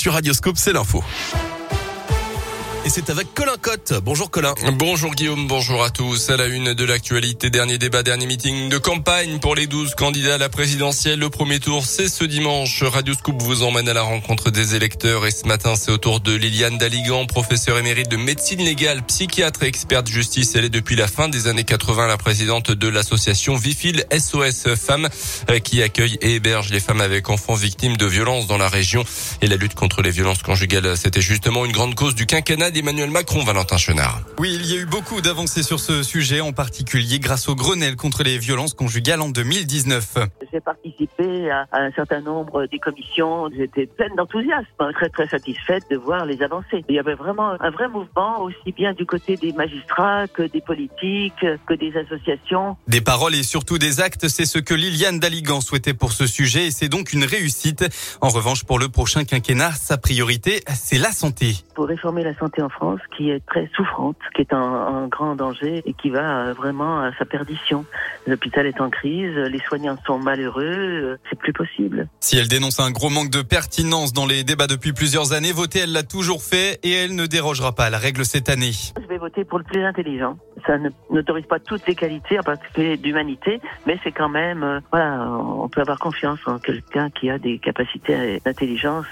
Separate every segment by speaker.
Speaker 1: sur Radioscope, c'est l'info. Et c'est avec Colin Cotte. Bonjour Colin.
Speaker 2: Bonjour Guillaume, bonjour à tous. À la une de l'actualité, dernier débat, dernier meeting de campagne pour les 12 candidats à la présidentielle. Le premier tour, c'est ce dimanche. Radio Scoop vous emmène à la rencontre des électeurs et ce matin, c'est au tour de Liliane Daligan, professeure émérite de médecine légale, psychiatre et experte justice. Elle est depuis la fin des années 80 la présidente de l'association Vifil SOS Femmes euh, qui accueille et héberge les femmes avec enfants victimes de violences dans la région. Et la lutte contre les violences conjugales, c'était justement une grande cause du quinquennat d'Emmanuel Macron, Valentin Chenard.
Speaker 3: Oui, il y a eu beaucoup d'avancées sur ce sujet, en particulier grâce au Grenelle contre les violences conjugales en 2019.
Speaker 4: J'ai participé à, un certain nombre des commissions. J'étais pleine d'enthousiasme, très très satisfaite de voir les avancées. Il y avait vraiment un vrai mouvement, aussi bien du côté des magistrats que des politiques, que des associations.
Speaker 3: Des paroles et surtout des actes, c'est ce que Liliane Daligan souhaitait pour ce sujet et c'est donc une réussite. En revanche, pour le prochain quinquennat, sa priorité, c'est la santé.
Speaker 4: Pour réformer la santé en France qui est très souffrante, qui est en, grand danger et qui va euh, vraiment à sa perdition. L'hôpital est en crise, les soignants sont malheureux, euh, c'est plus possible.
Speaker 3: Si elle dénonce un gros manque de pertinence dans les débats depuis plusieurs années, voter, elle l'a toujours fait et elle ne dérogera pas à la règle cette année.
Speaker 4: Je vais voter pour le plus intelligent. Ça n'autorise pas toutes les qualités, en particulier d'humanité, mais c'est quand même, euh, voilà, on peut avoir confiance en quelqu'un qui a des capacités d'intelligence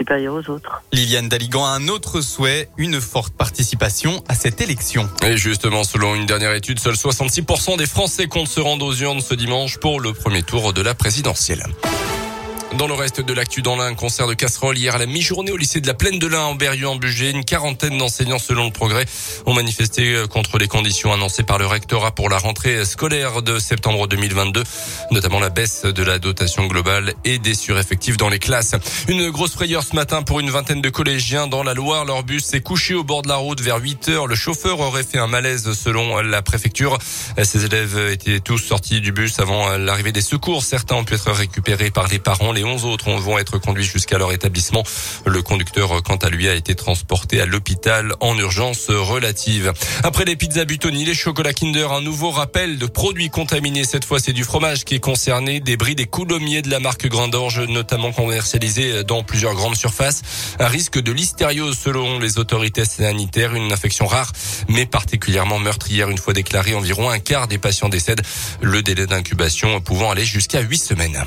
Speaker 4: supérieures aux autres.
Speaker 3: Liliane Daligan a un autre souhait, une forte participation à cette élection.
Speaker 2: Et justement, selon une dernière étude, seuls 66% des Français comptent se rendre aux urnes ce dimanche pour le premier tour de la présidentielle. Dans le reste de l'actu dans l'Ain, concert de casserole hier à la mi-journée au lycée de la Plaine de l'Ain en Berrieux en Bugey. Une quarantaine d'enseignants selon le progrès ont manifesté euh, contre les conditions annoncées par le rectorat pour la rentrée scolaire de septembre 2022, notamment la baisse de la dotation globale et des sureffectifs dans les classes. Une grosse frayeur ce matin pour une vingtaine de collégiens dans la Loire. Leur bus s'est couché au bord de la route vers 8 heures. Le chauffeur aurait fait un malaise selon la préfecture. Ces élèves étaient tous sortis du bus avant l'arrivée des secours. Certains ont pu être récupérés par les parents. 11 autres vont être conduits jusqu'à leur établissement. Le conducteur, quant à lui, a été transporté à l'hôpital en urgence relative. Après les pizzas Butoni, les chocolats Kinder, un nouveau rappel de produits contaminés. Cette fois, c'est du fromage qui est concerné, des bris des coulommiers de la marque Grandorge, notamment commercialisés dans plusieurs grandes surfaces. Un risque de listériose selon les autorités sanitaires, une infection rare, mais particulièrement meurtrière. Une fois déclarée, environ un quart des patients décèdent. Le délai d'incubation pouvant aller jusqu'à 8 semaines.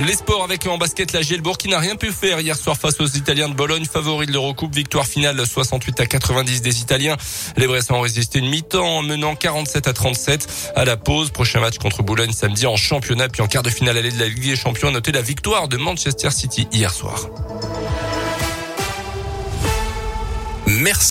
Speaker 2: Les sports avec en basket la Gielbourg qui n'a rien pu faire hier soir face aux Italiens de Bologne, favori de l'Eurocoupe, victoire finale 68 à 90 des Italiens. Les Bressans ont résisté une mi-temps en menant 47 à 37 à la pause. Prochain match contre Boulogne samedi en championnat puis en quart de finale allée de la Ligue des Champions. Notez la victoire de Manchester City hier soir. Merci.